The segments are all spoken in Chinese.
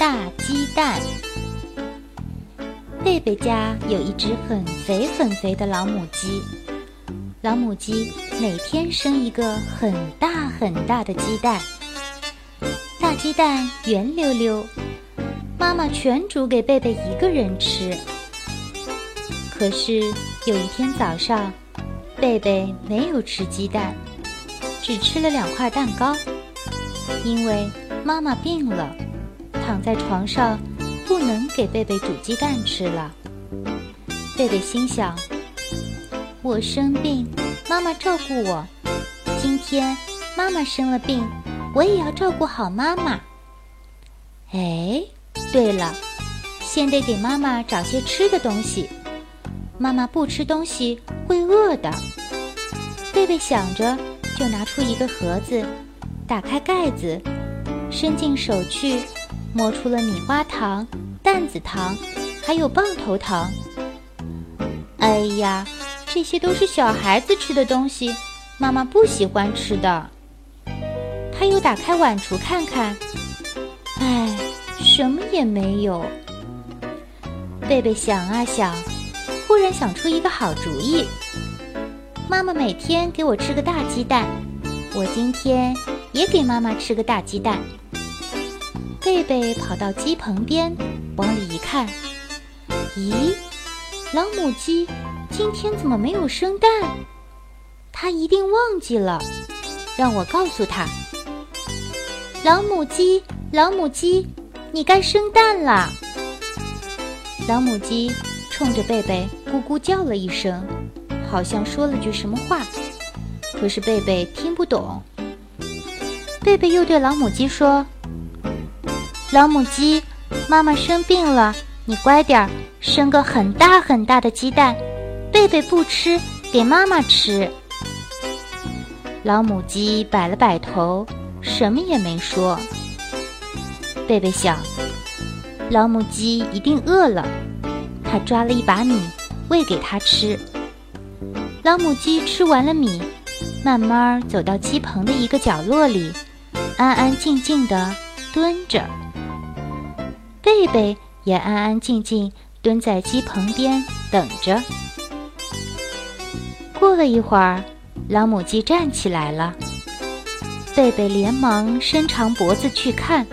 大鸡蛋。贝贝家有一只很肥很肥的老母鸡，老母鸡每天生一个很大很大的鸡蛋，大鸡蛋圆溜溜，妈妈全煮给贝贝一个人吃。可是有一天早上，贝贝没有吃鸡蛋，只吃了两块蛋糕，因为妈妈病了。躺在床上，不能给贝贝煮鸡蛋吃了。贝贝心想：“我生病，妈妈照顾我；今天妈妈生了病，我也要照顾好妈妈。”哎，对了，先得给妈妈找些吃的东西。妈妈不吃东西会饿的。贝贝想着，就拿出一个盒子，打开盖子，伸进手去。摸出了米花糖、担子糖，还有棒头糖。哎呀，这些都是小孩子吃的东西，妈妈不喜欢吃的。他又打开碗橱看看，哎，什么也没有。贝贝想啊想，忽然想出一个好主意：妈妈每天给我吃个大鸡蛋，我今天也给妈妈吃个大鸡蛋。贝贝跑到鸡棚边，往里一看，咦，老母鸡今天怎么没有生蛋？它一定忘记了，让我告诉它。老母鸡，老母鸡，你该生蛋了。老母鸡冲着贝贝咕咕叫了一声，好像说了句什么话，可是贝贝听不懂。贝贝又对老母鸡说。老母鸡，妈妈生病了，你乖点儿，生个很大很大的鸡蛋。贝贝不吃，给妈妈吃。老母鸡摆了摆头，什么也没说。贝贝想，老母鸡一定饿了，他抓了一把米喂给它吃。老母鸡吃完了米，慢慢走到鸡棚的一个角落里，安安静静地蹲着。贝贝也安安静静蹲在鸡棚边等着。过了一会儿，老母鸡站起来了。贝贝连忙伸长脖子去看，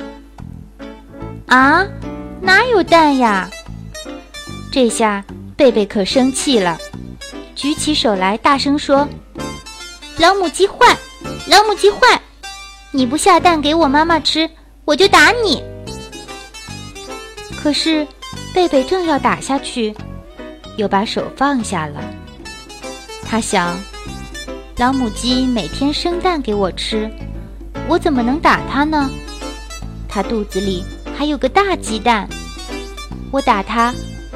啊，哪有蛋呀？这下贝贝可生气了，举起手来大声说：“老母鸡坏，老母鸡坏！你不下蛋给我妈妈吃，我就打你！”可是，贝贝正要打下去，又把手放下了。他想，老母鸡每天生蛋给我吃，我怎么能打它呢？它肚子里还有个大鸡蛋，我打它，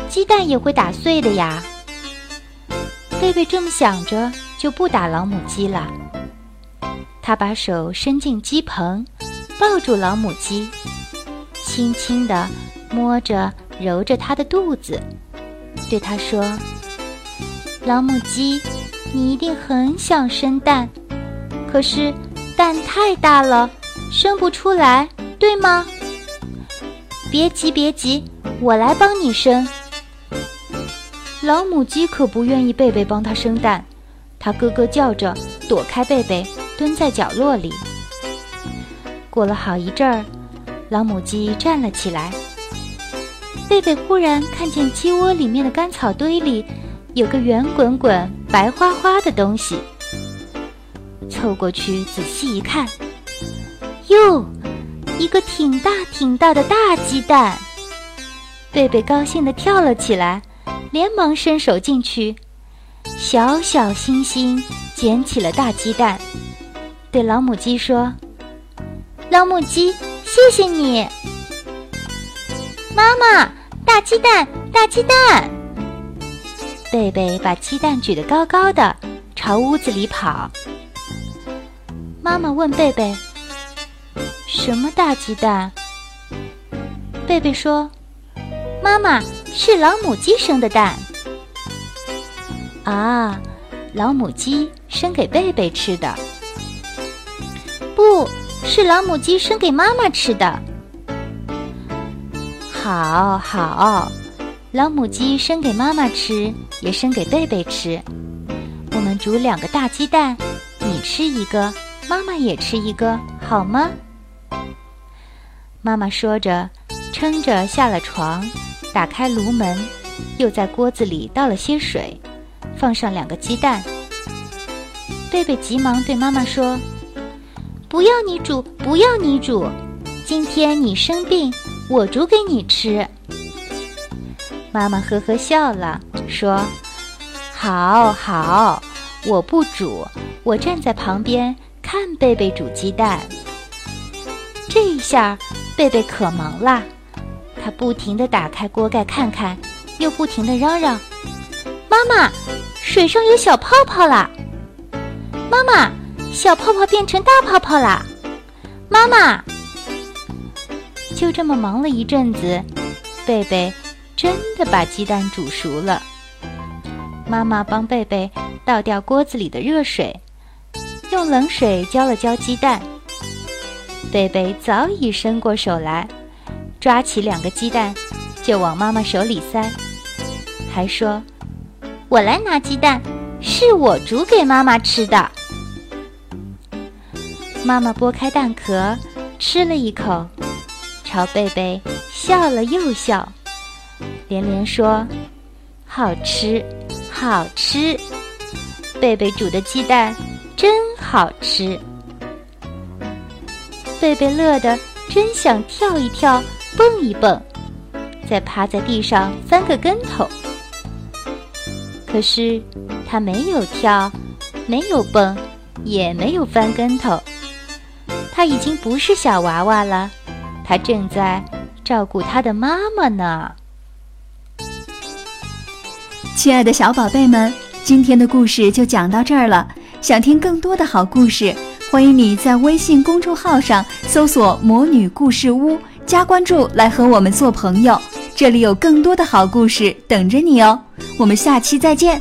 鸡蛋也会打碎的呀。贝贝这么想着，就不打老母鸡了。他把手伸进鸡棚，抱住老母鸡，轻轻地。摸着揉着它的肚子，对它说：“老母鸡，你一定很想生蛋，可是蛋太大了，生不出来，对吗？别急，别急，我来帮你生。”老母鸡可不愿意贝贝帮它生蛋，它咯咯叫着躲开贝贝，蹲在角落里。过了好一阵儿，老母鸡站了起来。贝贝忽然看见鸡窝里面的干草堆里有个圆滚滚、白花花的东西，凑过去仔细一看，哟，一个挺大挺大的大鸡蛋！贝贝高兴地跳了起来，连忙伸手进去，小小心心捡起了大鸡蛋，对老母鸡说：“老母鸡，谢谢你。”妈妈，大鸡蛋，大鸡蛋！贝贝把鸡蛋举得高高的，朝屋子里跑。妈妈问贝贝：“什么大鸡蛋？”贝贝说：“妈妈是老母鸡生的蛋。”啊，老母鸡生给贝贝吃的，不是老母鸡生给妈妈吃的。好好，老母鸡生给妈妈吃，也生给贝贝吃。我们煮两个大鸡蛋，你吃一个，妈妈也吃一个，好吗？妈妈说着，撑着下了床，打开炉门，又在锅子里倒了些水，放上两个鸡蛋。贝贝急忙对妈妈说：“不要你煮，不要你煮，今天你生病。”我煮给你吃。妈妈呵呵笑了，说：“好好，我不煮，我站在旁边看贝贝煮鸡蛋。”这一下，贝贝可忙了，他不停地打开锅盖看看，又不停地嚷嚷：“妈妈，水上有小泡泡了！妈妈，小泡泡变成大泡泡了！妈妈！”就这么忙了一阵子，贝贝真的把鸡蛋煮熟了。妈妈帮贝贝倒掉锅子里的热水，用冷水浇了浇鸡蛋。贝贝早已伸过手来，抓起两个鸡蛋就往妈妈手里塞，还说：“我来拿鸡蛋，是我煮给妈妈吃的。”妈妈剥开蛋壳，吃了一口。朝贝贝笑了又笑，连连说：“好吃，好吃！贝贝煮的鸡蛋真好吃。”贝贝乐得真想跳一跳，蹦一蹦，再趴在地上翻个跟头。可是他没有跳，没有蹦，也没有翻跟头。他已经不是小娃娃了。他正在照顾他的妈妈呢。亲爱的小宝贝们，今天的故事就讲到这儿了。想听更多的好故事，欢迎你在微信公众号上搜索“魔女故事屋”，加关注来和我们做朋友。这里有更多的好故事等着你哦。我们下期再见。